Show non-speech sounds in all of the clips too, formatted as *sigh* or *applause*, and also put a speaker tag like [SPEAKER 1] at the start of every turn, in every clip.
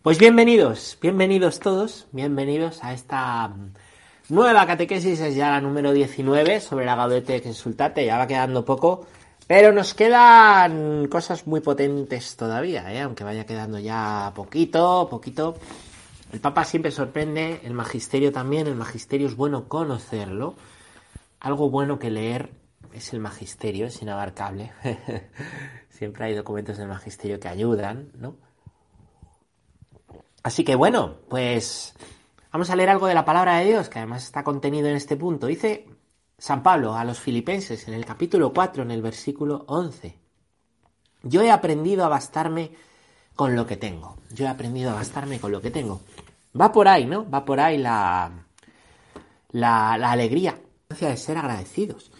[SPEAKER 1] Pues bienvenidos, bienvenidos todos, bienvenidos a esta nueva catequesis, es ya la número 19 sobre la Gaudete Exultate, ya va quedando poco, pero nos quedan cosas muy potentes todavía, ¿eh? aunque vaya quedando ya poquito, poquito. El Papa siempre sorprende, el Magisterio también, el Magisterio es bueno conocerlo, algo bueno que leer es el Magisterio, es inabarcable. *laughs* siempre hay documentos del Magisterio que ayudan, ¿no? Así que bueno, pues vamos a leer algo de la palabra de Dios, que además está contenido en este punto. Dice San Pablo a los filipenses en el capítulo 4, en el versículo 11. Yo he aprendido a bastarme con lo que tengo. Yo he aprendido a bastarme con lo que tengo. Va por ahí, ¿no? Va por ahí la, la, alegría de ser agradecidos.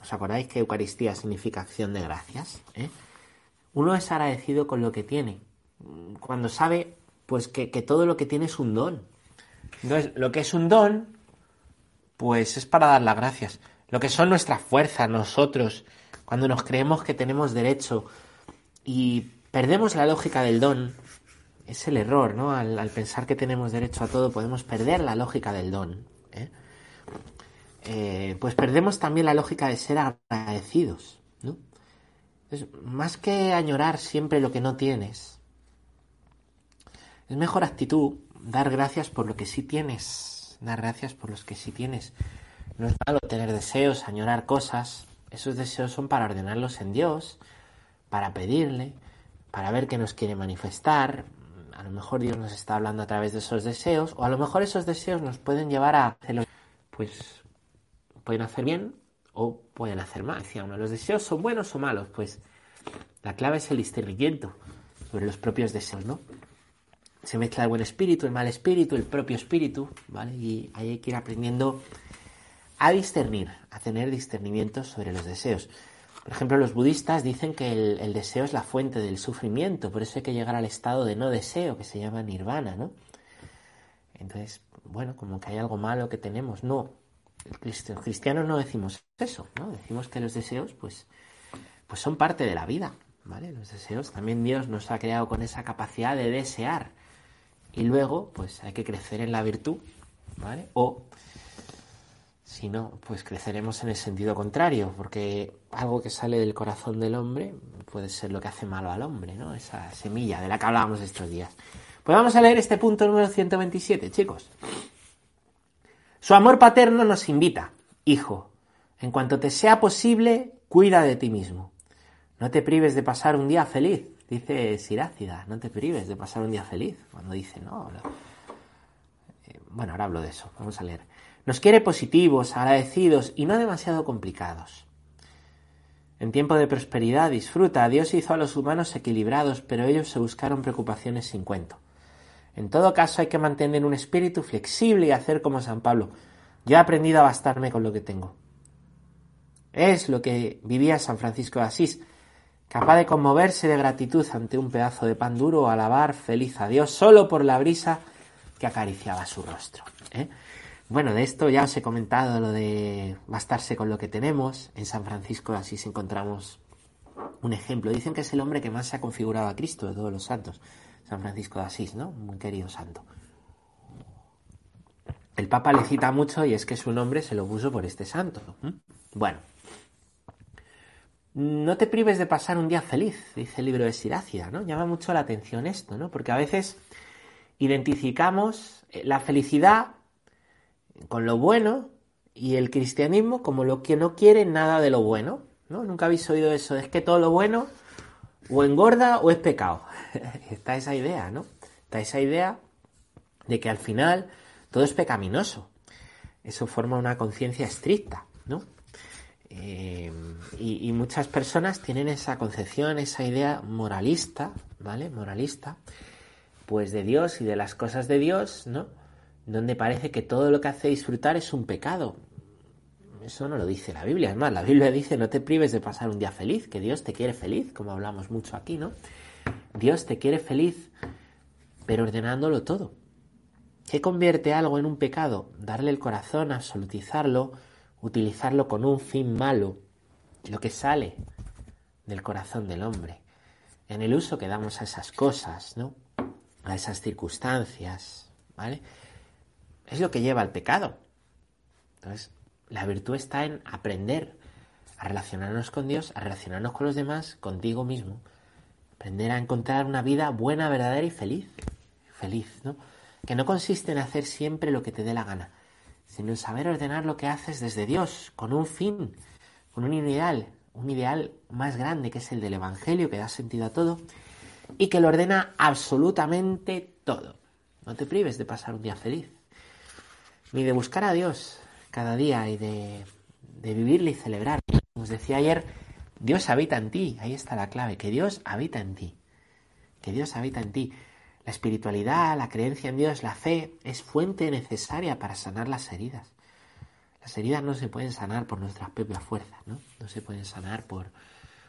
[SPEAKER 1] ¿Os acordáis que Eucaristía significa acción de gracias? ¿eh? Uno es agradecido con lo que tiene. Cuando sabe pues que, todo lo que tiene es un don. Entonces, lo que es un don, pues es para dar las gracias. Lo que son nuestras fuerzas, nosotros, cuando nos creemos que tenemos derecho y perdemos la lógica del don, es el error, ¿no? Al, pensar que tenemos derecho a todo, podemos perder la lógica del don. ¿eh? Eh, pues perdemos también la lógica de ser agradecidos, ¿no? más que añorar siempre lo que no tienes, es mejor actitud dar gracias por lo que sí tienes, dar gracias por los que sí tienes. No es malo tener deseos, añorar cosas. Esos deseos son para ordenarlos en Dios, para pedirle, para ver qué nos quiere manifestar. A lo mejor Dios nos está hablando a través de esos deseos, o a lo mejor esos deseos nos pueden llevar a hacerlo. Pues pueden hacer bien o pueden hacer mal. Decía uno, ¿los deseos son buenos o malos? Pues la clave es el discernimiento sobre los propios deseos, ¿no? Se mezcla el buen espíritu, el mal espíritu, el propio espíritu, ¿vale? Y ahí hay que ir aprendiendo a discernir, a tener discernimiento sobre los deseos. Por ejemplo, los budistas dicen que el, deseo es la fuente del sufrimiento, por eso hay que llegar al estado de no deseo, que se llama nirvana, ¿no? Entonces, bueno, como que hay algo malo que tenemos. No, el cristiano no decimos eso, ¿no? Decimos que los deseos, pues, pues son parte de la vida, ¿vale? Los deseos, también Dios nos ha creado con esa capacidad de desear, y luego, pues hay que crecer en la virtud, ¿vale? O, si no, pues creceremos en el sentido contrario, porque algo que sale del corazón del hombre puede ser lo que hace malo al hombre, ¿no? Esa semilla de la que hablábamos estos días. Pues vamos a leer este punto número 127, chicos. Su amor paterno nos invita, hijo, en cuanto te sea posible, cuida de ti mismo. No te prives de pasar un día feliz, Dice Sirácida, no te prives de pasar un día feliz. Cuando dice, no. Eh, bueno, ahora hablo de eso. Vamos a leer. Nos quiere positivos, agradecidos y no demasiado complicados. En tiempo de prosperidad disfruta. Dios hizo a los humanos equilibrados, pero ellos se buscaron preocupaciones sin cuento. En todo caso hay que mantener un espíritu flexible y hacer como San Pablo. Yo he aprendido a bastarme con lo que tengo. Es lo que vivía San Francisco de Asís capaz de conmoverse de gratitud ante un pedazo de pan duro o alabar feliz a Dios solo por la brisa que acariciaba su rostro. ¿eh? Bueno, de esto ya os he comentado lo de bastarse con lo que tenemos. En San Francisco de Asís encontramos un ejemplo. Dicen que es el hombre que más se ha configurado a Cristo de todos los santos. San Francisco de Asís, ¿no? Muy querido santo. El Papa le cita mucho y es que su nombre se lo puso por este santo. Bueno, no te prives de pasar un día feliz, dice el libro de Sirácida, ¿no? Llama mucho la atención esto, ¿no? Porque a veces identificamos eh, la felicidad con lo bueno y el cristianismo como lo que no quiere nada de lo bueno, ¿no? Nunca habéis oído eso, es que todo lo bueno o engorda o es pecado. *laughs* Está esa idea, ¿no? Está esa idea de que al final todo es pecaminoso. Eso forma una conciencia estricta. Eh, y, muchas personas tienen esa concepción, esa idea moralista, ¿vale? Moralista, pues de Dios y de las cosas de Dios, ¿no? Donde parece que todo lo que hace disfrutar es un pecado. Eso no lo dice la Biblia. Es más, la Biblia dice no te prives de pasar un día feliz, que Dios te quiere feliz, como hablamos mucho aquí, ¿no? Dios te quiere feliz, pero ordenándolo todo. ¿Qué convierte algo en un pecado? Darle el corazón, absolutizarlo, utilizarlo con un fin malo, lo que sale del corazón del hombre, en el uso que damos a esas cosas, ¿no? a esas circunstancias, ¿vale? Es lo que lleva al pecado. Entonces, la virtud está en aprender a relacionarnos con Dios, a relacionarnos con los demás, contigo mismo. Aprender a encontrar una vida buena, verdadera y feliz. Feliz, ¿no? Que no consiste en hacer siempre lo que te dé la gana, sino en saber ordenar lo que haces desde Dios, con un fin, con un ideal, un ideal más grande que es el del Evangelio, que da sentido a todo, y que lo ordena absolutamente todo. No te prives de pasar un día feliz, ni de buscar a Dios cada día y de, de vivirle y celebrar. Como os decía ayer, Dios habita en ti, ahí está la clave, que Dios habita en ti, que Dios habita en ti. La espiritualidad, la creencia en Dios, la fe, es fuente necesaria para sanar las heridas. Las heridas no se pueden sanar por nuestras propias fuerzas, ¿no? No se pueden sanar por,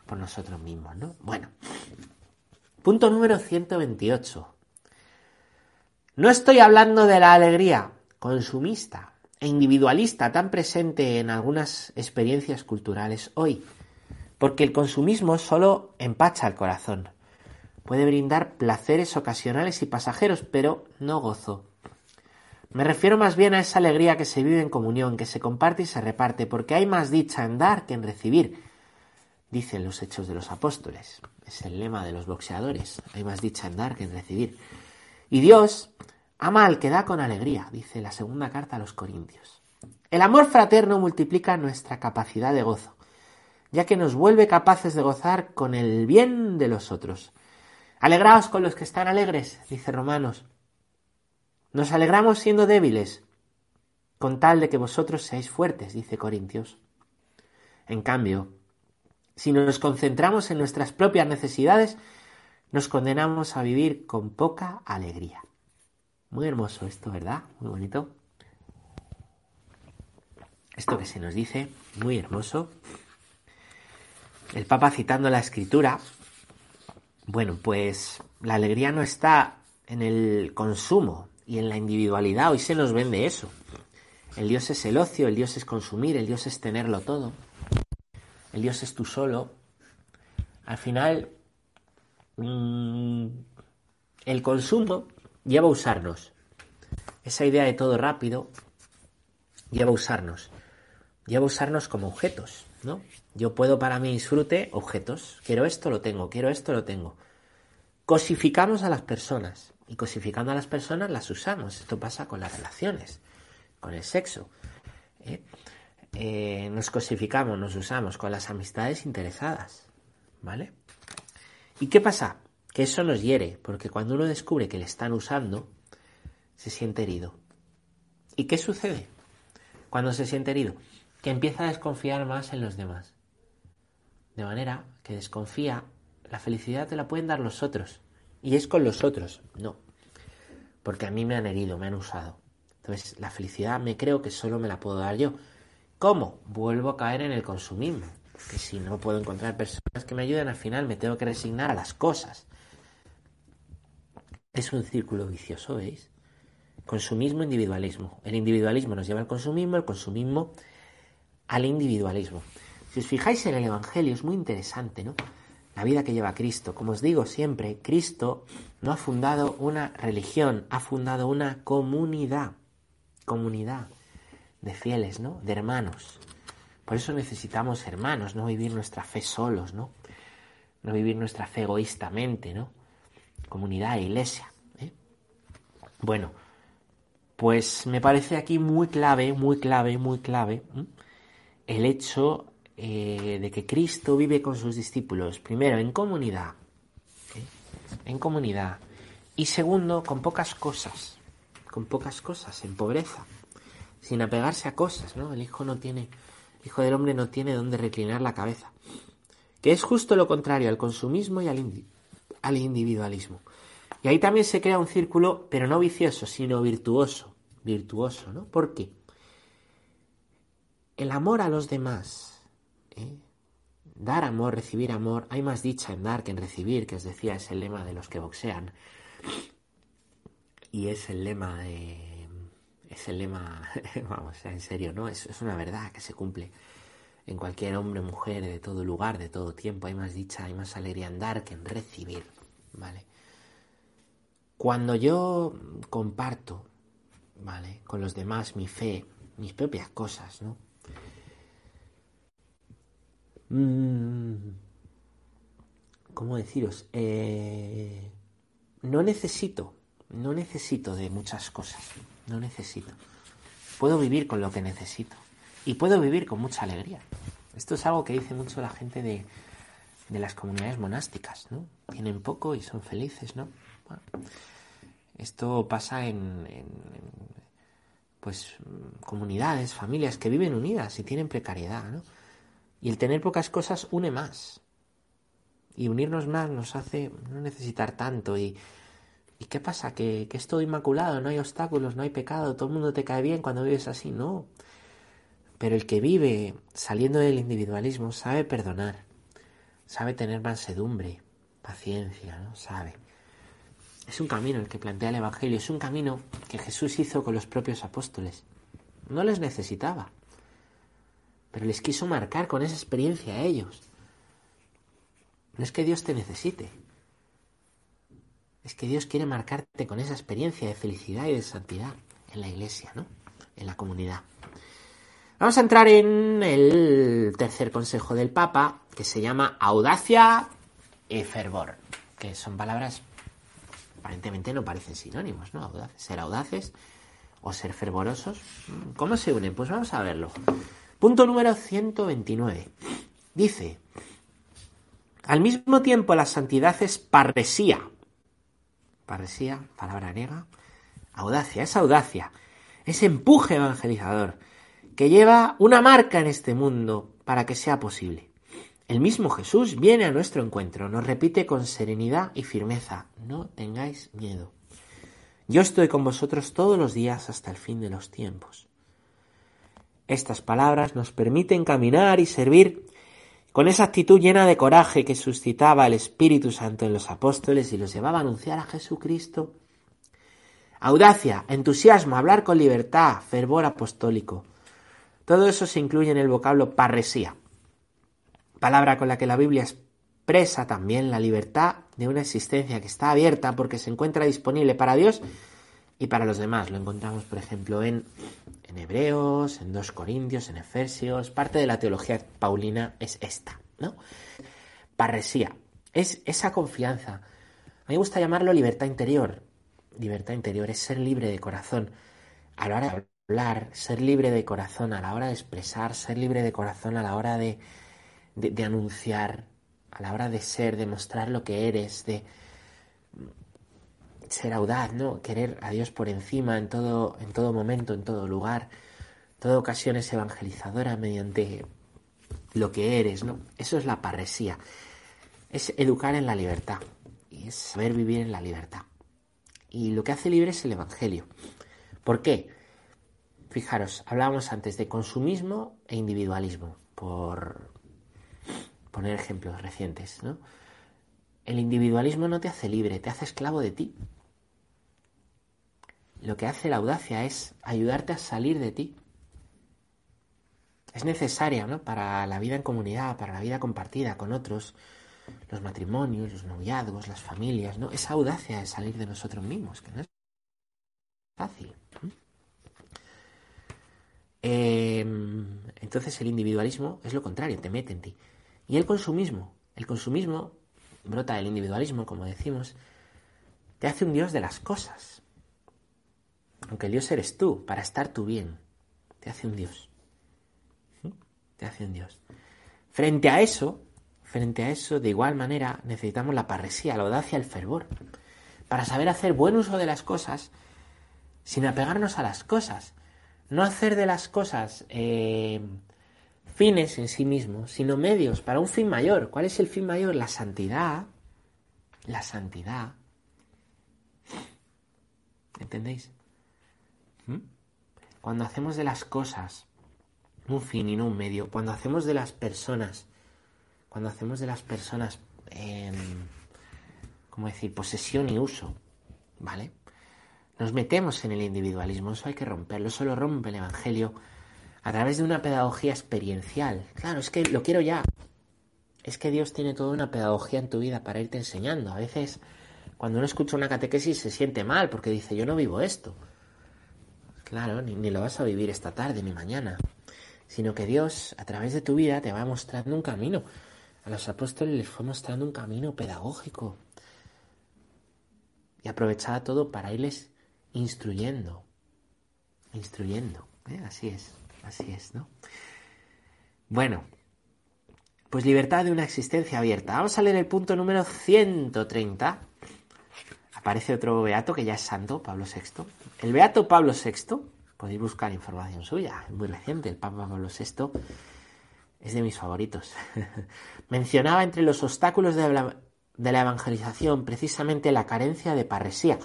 [SPEAKER 1] por nosotros mismos, ¿no? Bueno, punto número 128. No estoy hablando de la alegría consumista e individualista tan presente en algunas experiencias culturales hoy, porque el consumismo solo empacha el corazón. Puede brindar placeres ocasionales y pasajeros, pero no gozo. Me refiero más bien a esa alegría que se vive en comunión, que se comparte y se reparte, porque hay más dicha en dar que en recibir, dicen los hechos de los apóstoles. Es el lema de los boxeadores. Hay más dicha en dar que en recibir. Y Dios ama al que da con alegría, dice la segunda carta a los Corintios. El amor fraterno multiplica nuestra capacidad de gozo, ya que nos vuelve capaces de gozar con el bien de los otros. Alegraos con los que están alegres, dice Romanos. Nos alegramos siendo débiles, con tal de que vosotros seáis fuertes, dice Corintios. En cambio, si nos concentramos en nuestras propias necesidades, nos condenamos a vivir con poca alegría. Muy hermoso esto, ¿verdad? Muy bonito. Esto que se nos dice, muy hermoso. El Papa citando la escritura, bueno, pues la alegría no está en el consumo y en la individualidad. Hoy se nos vende eso. El Dios es el ocio, el Dios es consumir, el Dios es tenerlo todo. El Dios es tú solo. Al final, mmm, el consumo lleva a usarnos. Esa idea de todo rápido lleva a usarnos. Lleva a usarnos como objetos, ¿no? Yo puedo para mi disfrute objetos. Quiero esto, lo tengo. Quiero esto, lo tengo. Cosificamos a las personas. Y cosificando a las personas las usamos. Esto pasa con las relaciones, con el sexo. ¿eh? Eh, nos cosificamos, nos usamos con las amistades interesadas. ¿Vale? ¿Y qué pasa? Que eso nos hiere, porque cuando uno descubre que le están usando, se siente herido. ¿Y qué sucede cuando se siente herido? Empieza a desconfiar más en los demás. De manera que desconfía, la felicidad te la pueden dar los otros. Y es con los otros, no. Porque a mí me han herido, me han usado. Entonces, la felicidad me creo que solo me la puedo dar yo. ¿Cómo? Vuelvo a caer en el consumismo. Que si no puedo encontrar personas que me ayuden, al final me tengo que resignar a las cosas. Es un círculo vicioso, ¿veis? Consumismo, individualismo. El individualismo nos lleva al consumismo, el consumismo al individualismo. Si os fijáis en el Evangelio, es muy interesante, ¿no? La vida que lleva Cristo. Como os digo siempre, Cristo no ha fundado una religión, ha fundado una comunidad. Comunidad de fieles, ¿no? De hermanos. Por eso necesitamos hermanos, no vivir nuestra fe solos, ¿no? No vivir nuestra fe egoístamente, ¿no? Comunidad, iglesia. ¿eh? Bueno, pues me parece aquí muy clave, muy clave, muy clave. El hecho eh, de que Cristo vive con sus discípulos, primero en comunidad, ¿eh? en comunidad, y segundo con pocas cosas, con pocas cosas, en pobreza, sin apegarse a cosas, ¿no? El hijo no tiene, el hijo del hombre no tiene donde reclinar la cabeza, que es justo lo contrario al consumismo y al, indi al individualismo. Y ahí también se crea un círculo, pero no vicioso, sino virtuoso, virtuoso, ¿no? ¿Por qué? El amor a los demás, ¿eh? Dar amor, recibir amor. Hay más dicha en dar que en recibir, que os decía, es el lema de los que boxean. Y es el lema de... Es el lema, *laughs* vamos, en serio, ¿no? Es, es una verdad que se cumple en cualquier hombre, mujer, de todo lugar, de todo tiempo. Hay más dicha, hay más alegría en dar que en recibir, ¿vale? Cuando yo comparto, ¿vale? Con los demás mi fe, mis propias cosas, ¿no? Mm, ¿Cómo deciros? Eh, no necesito, no necesito de muchas cosas, no necesito. Puedo vivir con lo que necesito y puedo vivir con mucha alegría. Esto es algo que dice mucho la gente de, de las comunidades monásticas, ¿no? Tienen poco y son felices, ¿no? esto pasa en, en, pues comunidades, familias que viven unidas y tienen precariedad, ¿no? Y el tener pocas cosas une más. Y unirnos más nos hace no necesitar tanto. ¿Y, ¿y qué pasa? ¿Que, que es todo inmaculado, no hay obstáculos, no hay pecado, todo el mundo te cae bien cuando vives así. No. Pero el que vive saliendo del individualismo sabe perdonar, sabe tener mansedumbre, paciencia, ¿no? Sabe. Es un camino el que plantea el Evangelio, es un camino que Jesús hizo con los propios apóstoles. No les necesitaba, pero les quiso marcar con esa experiencia a ellos. No es que Dios te necesite, es que Dios quiere marcarte con esa experiencia de felicidad y de santidad en la iglesia, ¿no? En la comunidad. Vamos a entrar en el tercer consejo del Papa, que se llama audacia y fervor, que son palabras aparentemente no parecen sinónimos, ¿no? Ser audaces o ser fervorosos. ¿Cómo se unen? Pues vamos a verlo. Punto número 129. Dice, al mismo tiempo la santidad es parresía. Parresía, palabra griega. Audacia, es audacia. Es empuje evangelizador que lleva una marca en este mundo para que sea posible. El mismo Jesús viene a nuestro encuentro, nos repite con serenidad y firmeza, no tengáis miedo. Yo estoy con vosotros todos los días hasta el fin de los tiempos. Estas palabras nos permiten caminar y servir con esa actitud llena de coraje que suscitaba el Espíritu Santo en los apóstoles y los llevaba a anunciar a Jesucristo. Audacia, entusiasmo, hablar con libertad, fervor apostólico. Todo eso se incluye en el vocablo parresía, palabra con la que la Biblia expresa también la libertad de una existencia que está abierta porque se encuentra disponible para Dios y para los demás. Lo encontramos, por ejemplo, en en Hebreos, en 2 Corintios, en Efesios. Parte de la teología paulina es esta, ¿no? Parresía. Es esa confianza. A mí me gusta llamarlo libertad interior. Libertad interior es ser libre de corazón. A la hora de hablar, ser libre de corazón a la hora de expresar, ser libre de corazón a la hora de, de, de anunciar, a la hora de ser, de mostrar lo que eres, de ser audaz, ¿no? Querer a Dios por encima en todo, en todo momento, en todo lugar. Toda ocasión es evangelizadora mediante lo que eres, ¿no? Eso es la parresía. Es educar en la libertad. Y es saber vivir en la libertad. Y lo que hace libre es el Evangelio. ¿Por qué? Fijaros, hablábamos antes de consumismo e individualismo, por poner ejemplos recientes, ¿no? El individualismo no te hace libre, te hace esclavo de ti lo que hace la audacia es ayudarte a salir de ti. Es necesaria ¿no? para la vida en comunidad, para la vida compartida con otros, los matrimonios, los noviazgos, las familias, ¿no? Esa audacia de salir de nosotros mismos, que no es fácil. Eh, entonces el individualismo es lo contrario, te mete en ti. Y el consumismo, el consumismo brota del individualismo, como decimos, te hace un dios de las cosas. Aunque el Dios eres tú, para estar tú bien, te hace un Dios. Te hace un Dios. Frente a eso, frente a eso, de igual manera, necesitamos la parresía, la audacia, el fervor, para saber hacer buen uso de las cosas sin apegarnos a las cosas. No hacer de las cosas eh, fines en sí mismos, sino medios para un fin mayor. ¿Cuál es el fin mayor? La santidad. La santidad. ¿Entendéis? Cuando hacemos de las cosas un fin y no un medio, cuando hacemos de las personas, cuando hacemos de las personas, eh, ¿cómo decir?, posesión y uso, ¿vale? Nos metemos en el individualismo, eso hay que romperlo, eso lo rompe el Evangelio a través de una pedagogía experiencial. Claro, es que lo quiero ya. Es que Dios tiene toda una pedagogía en tu vida para irte enseñando. A veces Cuando uno escucha una catequesis se siente mal porque dice, yo no vivo esto. Claro, ni, ni lo vas a vivir esta tarde ni mañana. Sino que Dios, a través de tu vida, te va mostrando un camino. A los apóstoles les fue mostrando un camino pedagógico. Y aprovechaba todo para irles instruyendo. Instruyendo. ¿eh? Así es, así es, ¿no? Bueno, pues libertad de una existencia abierta. Vamos a leer el punto número 130. Aparece otro beato que ya es santo, Pablo VI. El beato Pablo VI, podéis buscar información suya, es muy reciente, el Papa Pablo VI es de mis favoritos. *laughs* Mencionaba entre los obstáculos de la, de la evangelización precisamente la carencia de parresía,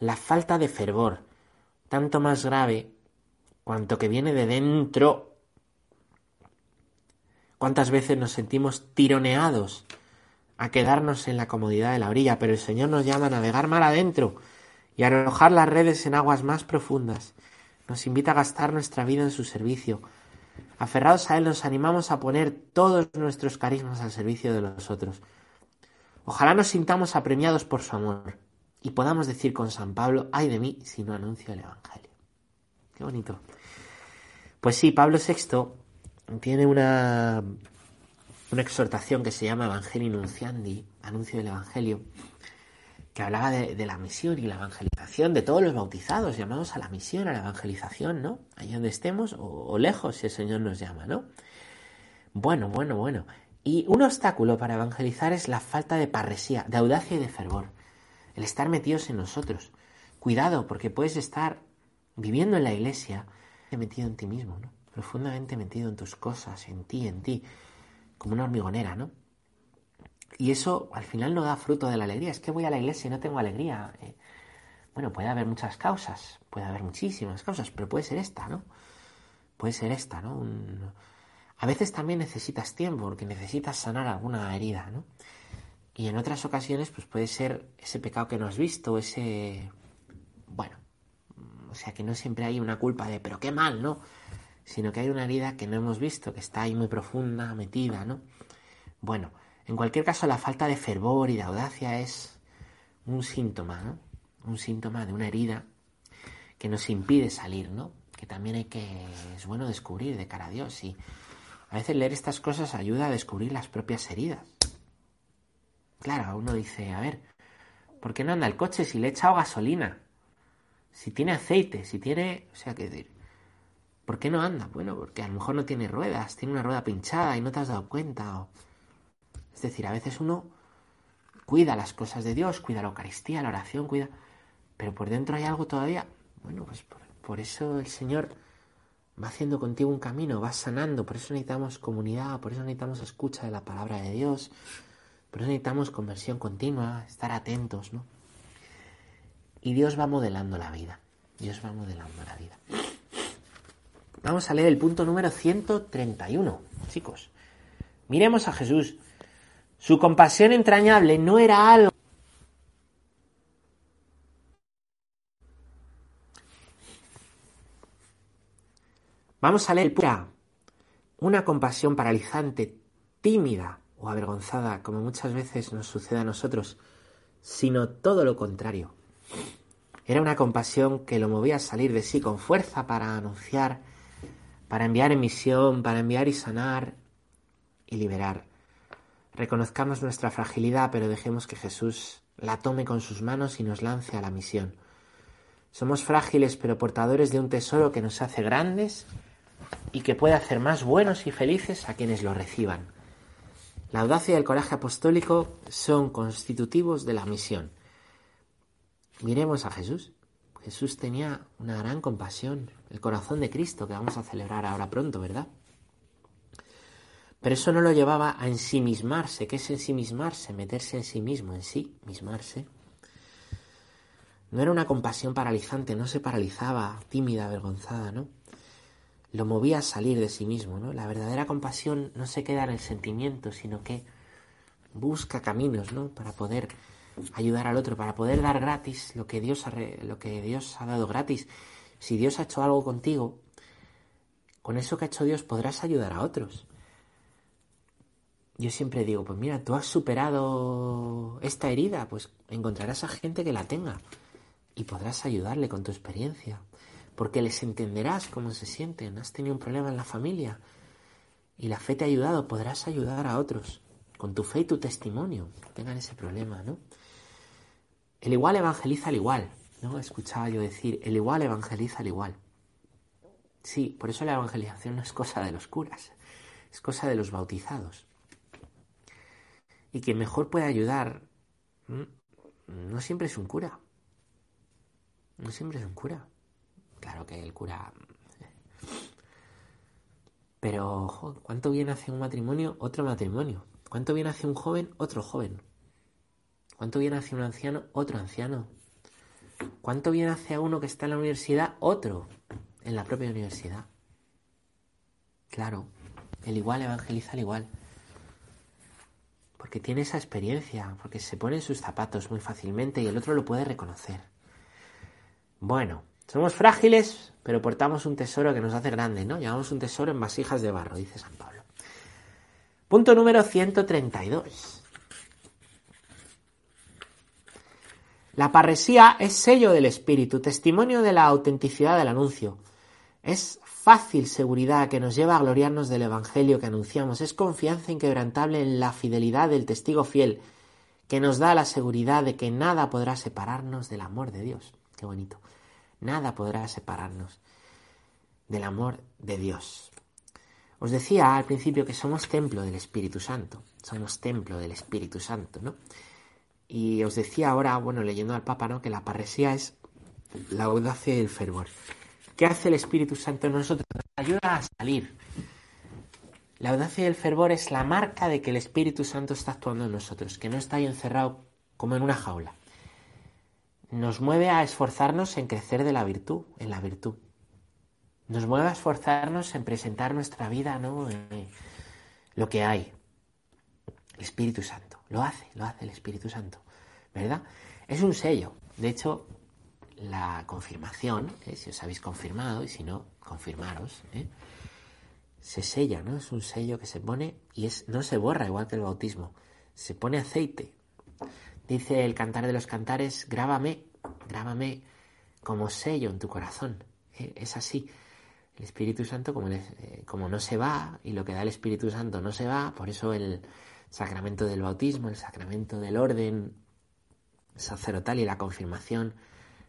[SPEAKER 1] la falta de fervor, tanto más grave cuanto que viene de dentro ¿Cuántas veces nos sentimos tironeados a quedarnos en la comodidad de la orilla? Pero el Señor nos llama a navegar mar adentro y a arrojar las redes en aguas más profundas. Nos invita a gastar nuestra vida en su servicio. Aferrados a Él nos animamos a poner todos nuestros carismas al servicio de los otros. Ojalá nos sintamos apremiados por su amor y podamos decir con San Pablo, ay de mí si no anuncio el Evangelio. Qué bonito. Pues sí, Pablo VI tiene una, una exhortación que se llama Evangelii Nunciandi, anuncio del Evangelio, que hablaba de, la misión y la evangelización de todos los bautizados, llamados a la misión, a la evangelización, ¿no? Allí donde estemos o, o lejos, si el Señor nos llama, ¿no? Bueno, bueno, bueno. Y un obstáculo para evangelizar es la falta de parresía, de audacia y de fervor. El estar metidos en nosotros. Cuidado, porque puedes estar viviendo en la iglesia metido en ti mismo, ¿no? profundamente metido en tus cosas, en ti, en ti, como una hormigonera, ¿no? Y eso al final no da fruto de la alegría. Es que voy a la iglesia y no tengo alegría. Eh, bueno, puede haber muchas causas, puede haber muchísimas causas, pero puede ser esta, ¿no? Puede ser esta, ¿no? A veces también necesitas tiempo, porque necesitas sanar alguna herida, ¿no? Y en otras ocasiones, pues puede ser ese pecado que no has visto, ese... Bueno, o sea que no siempre hay una culpa de, pero qué mal, ¿no? Sino que hay una herida que no hemos visto, que está ahí muy profunda, metida, ¿no? Bueno, en cualquier caso, la falta de fervor y de audacia es un síntoma, ¿no? Un síntoma de una herida que nos impide salir, ¿no? Que también hay que, es bueno descubrir de cara a Dios y a veces leer estas cosas ayuda a descubrir las propias heridas. Claro, uno dice, a ver, ¿por qué no anda el coche si le he echado gasolina? Si tiene aceite, si tiene, o sea, que decir, ¿Por qué no anda? Bueno, porque a lo mejor no tiene ruedas, tiene una rueda pinchada y no te has dado cuenta. Es decir, a veces uno cuida las cosas de Dios, cuida la Eucaristía, la oración, cuida... Pero por dentro hay algo todavía. Bueno, pues por, eso el Señor va haciendo contigo un camino, va sanando. Por eso necesitamos comunidad, por eso necesitamos escucha de la palabra de Dios. Por eso necesitamos conversión continua, estar atentos, ¿no? Y Dios va modelando la vida. Dios va modelando la vida. Vamos a leer el punto número 131, chicos. Miremos a Jesús. Su compasión entrañable no era algo... Vamos a leer una compasión paralizante, tímida o avergonzada, como muchas veces nos sucede a nosotros, sino todo lo contrario. Era una compasión que lo movía a salir de sí con fuerza para anunciar para enviar en misión, para enviar y sanar y liberar. Reconozcamos nuestra fragilidad, pero dejemos que Jesús la tome con sus manos y nos lance a la misión. Somos frágiles, pero portadores de un tesoro que nos hace grandes y que puede hacer más buenos y felices a quienes lo reciban. La audacia y el coraje apostólico son constitutivos de la misión. Miremos a Jesús. Jesús tenía una gran compasión, el corazón de Cristo que vamos a celebrar ahora pronto, ¿verdad? Pero eso no lo llevaba a ensimismarse. ¿Qué es ensimismarse? Meterse en sí mismo, en sí, mismarse. No era una compasión paralizante, no se paralizaba, tímida, avergonzada, ¿no? Lo movía a salir de sí mismo, ¿no? La verdadera compasión no se queda en el sentimiento, sino que busca caminos, ¿no? Para poder ayudar al otro, para poder dar gratis lo que Dios ha, lo que Dios ha dado gratis. Si Dios ha hecho algo contigo, con eso que ha hecho Dios podrás ayudar a otros. yo siempre digo, pues mira, tú has superado esta herida, pues encontrarás a gente que la tenga y podrás ayudarle con tu experiencia, porque les entenderás cómo se sienten, has tenido un problema en la familia y la fe te ha ayudado, podrás ayudar a otros con tu fe y tu testimonio que tengan ese problema, ¿no? El igual evangeliza al igual, ¿no? Escuchaba yo decir, el igual evangeliza al igual. Sí, por eso la evangelización no es cosa de los curas, es cosa de los bautizados y que mejor puede ayudar no siempre es un cura. No siempre es un cura. Claro que el cura... Pero, ¿cuánto bien hace un matrimonio? Otro matrimonio. ¿Cuánto bien hace un joven? Otro joven. ¿Cuánto bien hace un anciano? Otro anciano. ¿Cuánto bien hace a uno que está en la universidad? Otro en la propia universidad. Claro, el igual evangeliza al igual porque tiene esa experiencia, porque se pone en sus zapatos muy fácilmente y el otro lo puede reconocer. Bueno, somos frágiles, pero portamos un tesoro que nos hace grande, ¿no? Llevamos un tesoro en vasijas de barro, dice San Pablo. Punto número 132. La parresía es sello del espíritu, testimonio de la autenticidad del anuncio. Es fácil seguridad que nos lleva a gloriarnos del Evangelio que anunciamos, es confianza inquebrantable en la fidelidad del testigo fiel, que nos da la seguridad de que nada podrá separarnos del amor de Dios. Qué bonito. Nada podrá separarnos del amor de Dios. Os decía al principio que somos templo del Espíritu Santo, somos templo del Espíritu Santo, ¿no? Y os decía ahora, bueno, leyendo al Papa, ¿no? Que la parresía es la audacia y el fervor. ¿Qué hace el Espíritu Santo en nosotros? Nos ayuda a salir. La audacia y el fervor es la marca de que el Espíritu Santo está actuando en nosotros, que no está ahí encerrado como en una jaula. Nos mueve a esforzarnos en crecer de la virtud, en la virtud. Nos mueve a esforzarnos en presentar nuestra vida, ¿no? Lo que hay. Espíritu Santo. Lo hace, lo hace el Espíritu Santo. ¿Verdad? Es un sello. De hecho, la confirmación, ¿eh? si os habéis confirmado y si no, confirmaros, ¿eh? se sella, ¿no? Es un sello que se pone y es, no se borra igual que el bautismo, se pone aceite. Dice el cantar de los cantares, grábame, grábame como sello en tu corazón. ¿eh? Es así. El Espíritu Santo, como, como no se va y lo que da el Espíritu Santo no se va, por eso el sacramento del bautismo, el sacramento del orden sacerdotal y la confirmación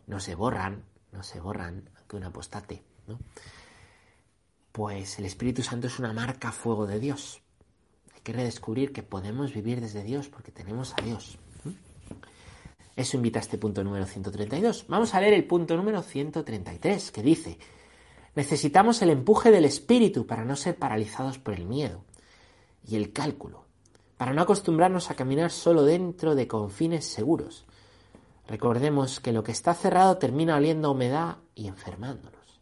[SPEAKER 1] no se borran, no se borran ante un apostate, ¿no? Pues el Espíritu Santo es una marca fuego de Dios. Hay que redescubrir que podemos vivir desde Dios porque tenemos a Dios. Eso invita a este punto número 132. Vamos a leer el punto número 133, que dice, necesitamos el empuje del Espíritu para no ser paralizados por el miedo y el cálculo, para no acostumbrarnos a caminar solo dentro de confines seguros, Recordemos que lo que está cerrado termina oliendo a humedad y enfermándonos.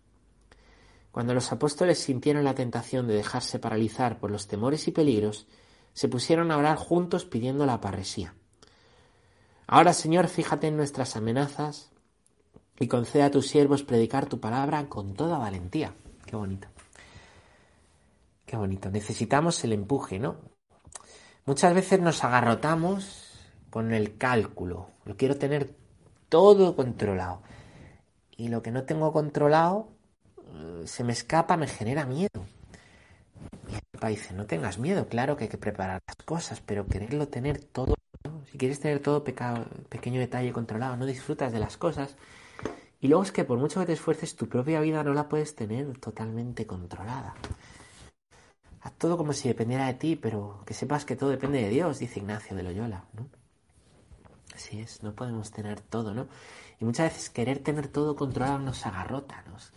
[SPEAKER 1] Cuando los apóstoles sintieron la tentación de dejarse paralizar por los temores y peligros, se pusieron a orar juntos pidiendo la parresía. Ahora, Señor, fíjate en nuestras amenazas y concede a tus siervos predicar tu palabra con toda valentía. Qué bonito. Qué bonito. Necesitamos el empuje, ¿no? Muchas veces nos agarrotamos con el cálculo. Lo quiero tener todo controlado. Y lo que no tengo controlado eh, se me escapa, me genera miedo. Y el papá dice, no tengas miedo, claro que hay que preparar las cosas, pero quererlo tener todo, si quieres tener todo pequeño detalle controlado, no disfrutas de las cosas. Y luego es que por mucho que te esfuerces, tu propia vida no la puedes tener totalmente controlada. Todo como si dependiera de ti, pero que sepas que todo depende de Dios, dice Ignacio de Loyola. ¿no? Así es, no podemos tener todo, ¿no? Y muchas veces querer tener todo controlado nos agarrota, nos...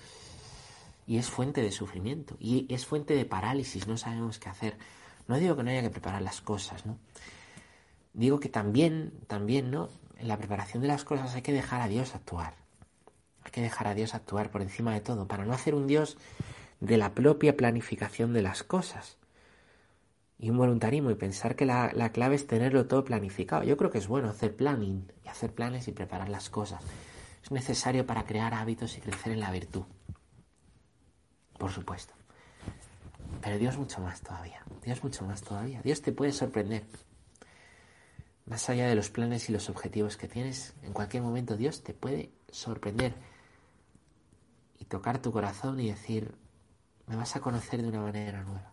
[SPEAKER 1] Y es fuente de sufrimiento, y es fuente de parálisis, no sabemos qué hacer. No digo que no haya que preparar las cosas, ¿no? Digo que también, también, ¿no? En la preparación de las cosas hay que dejar a Dios actuar. Hay que dejar a Dios actuar por encima de todo, para no hacer un Dios de la propia planificación de las cosas y un voluntarismo y pensar que la, clave es tenerlo todo planificado. Yo creo que es bueno hacer planning y hacer planes y preparar las cosas. Es necesario para crear hábitos y crecer en la virtud. Por supuesto. Pero Dios mucho más todavía. Dios mucho más todavía. Dios te puede sorprender. Más allá de los planes y los objetivos que tienes, en cualquier momento Dios te puede sorprender y tocar tu corazón y decir, me vas a conocer de una manera nueva.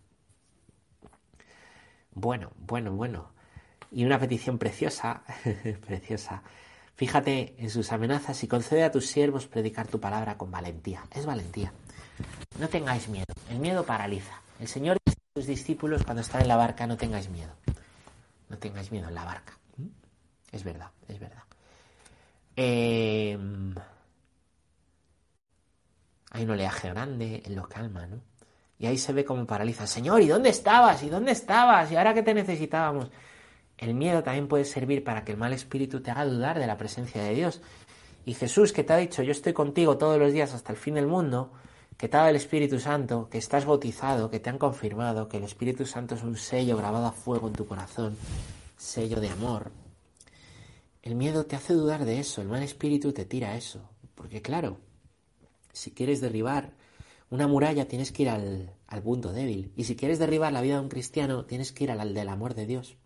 [SPEAKER 1] Bueno, bueno, bueno. Y una petición preciosa, *laughs* preciosa. Fíjate en sus amenazas y concede a tus siervos predicar tu palabra con valentía. Es valentía. No tengáis miedo. El miedo paraliza. El Señor dice a sus discípulos cuando están en la barca, no tengáis miedo. No tengáis miedo en la barca. Es verdad, es verdad. Em, hay un oleaje grande, en lo calma, ¿no? Y ahí se ve como paraliza. Señor, ¿y dónde estabas? ¿Y dónde estabas? ¿Y ahora que te necesitábamos? El miedo también puede servir para que el mal espíritu te haga dudar de la presencia de Dios. Y Jesús, que te ha dicho, yo estoy contigo todos los días hasta el fin del mundo, que te ha dado el Espíritu Santo, que estás bautizado, que te han confirmado, que el Espíritu Santo es un sello grabado a fuego en tu corazón, sello de amor, el miedo te hace dudar de eso, el mal espíritu te tira a eso. Porque claro, si quieres derribar una muralla tienes que ir al, punto débil. Y si quieres derribar la vida de un cristiano tienes que ir al, al del amor de Dios.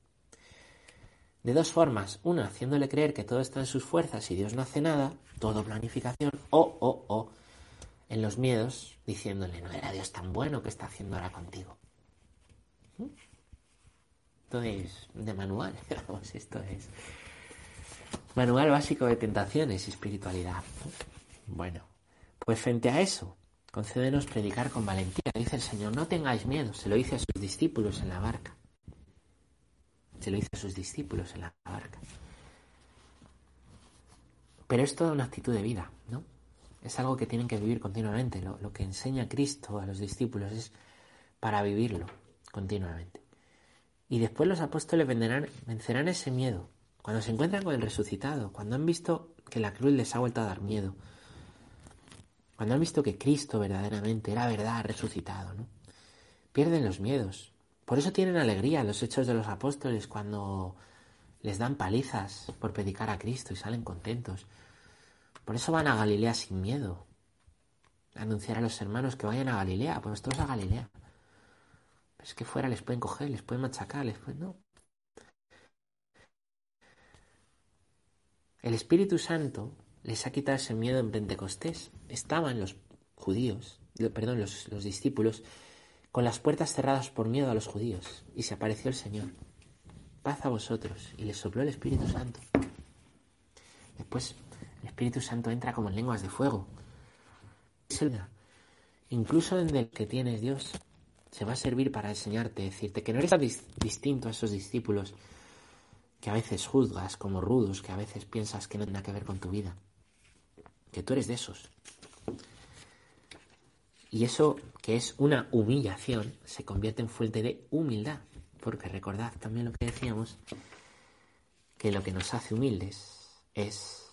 [SPEAKER 1] De dos formas. Una, haciéndole creer que todo está en sus fuerzas y Dios no hace nada, todo planificación. O, o, o, en los miedos, diciéndole, no era Dios tan bueno que está haciendo ahora contigo. ¿Mm? Esto es de manual, *laughs* vamos, esto es Manual básico de tentaciones y espiritualidad. Bueno, pues frente a eso, concédenos predicar con valentía. Dice el Señor, no tengáis miedo. Se lo dice a sus discípulos en la barca. Se lo dice a sus discípulos en la barca. Pero es toda una actitud de vida, ¿no? Es algo que tienen que vivir continuamente. Lo, que enseña Cristo a los discípulos es para vivirlo continuamente. Y después los apóstoles vencerán ese miedo cuando se encuentran con el resucitado, cuando han visto que la cruz les ha vuelto a dar miedo, cuando han visto que Cristo verdaderamente era verdad resucitado, ¿no? Pierden los miedos. Por eso tienen alegría los hechos de los apóstoles cuando les dan palizas por predicar a Cristo y salen contentos. Por eso van a Galilea sin miedo. anunciar a los hermanos que vayan a Galilea, pues todos a Galilea. Pero es que fuera les pueden coger, les pueden machacar, les pueden... No, El Espíritu Santo les ha quitado ese miedo en Pentecostés. Estaban los judíos, perdón, los, los discípulos, con las puertas cerradas por miedo a los judíos, y se apareció el Señor. Paz a vosotros, y les sopló el Espíritu Santo. Después, el Espíritu Santo entra como en lenguas de fuego. Incluso en el que tienes Dios, se va a servir para enseñarte, decirte que no eres distinto a esos discípulos que a veces juzgas como rudos, que a veces piensas que no tiene nada que ver con tu vida. Que tú eres de esos. Y eso, que es una humillación, se convierte en fuente de humildad. Porque recordad también lo que decíamos, que lo que nos hace humildes es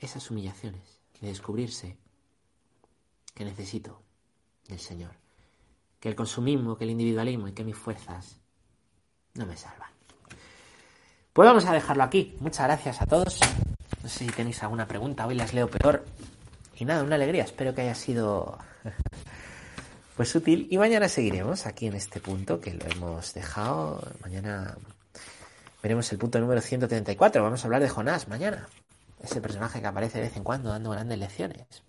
[SPEAKER 1] esas humillaciones, de descubrirse que necesito del Señor. Que el consumismo, que el individualismo y que mis fuerzas no me salvan. Pues vamos a dejarlo aquí. Muchas gracias a todos. No sé si tenéis alguna pregunta. Hoy las leo peor. Y nada, una alegría. Espero que haya sido *laughs* pues útil. Y mañana seguiremos aquí en este punto que lo hemos dejado. Mañana veremos el punto número 134. Vamos a hablar de Jonás mañana. Ese personaje que aparece de vez en cuando dando grandes lecciones.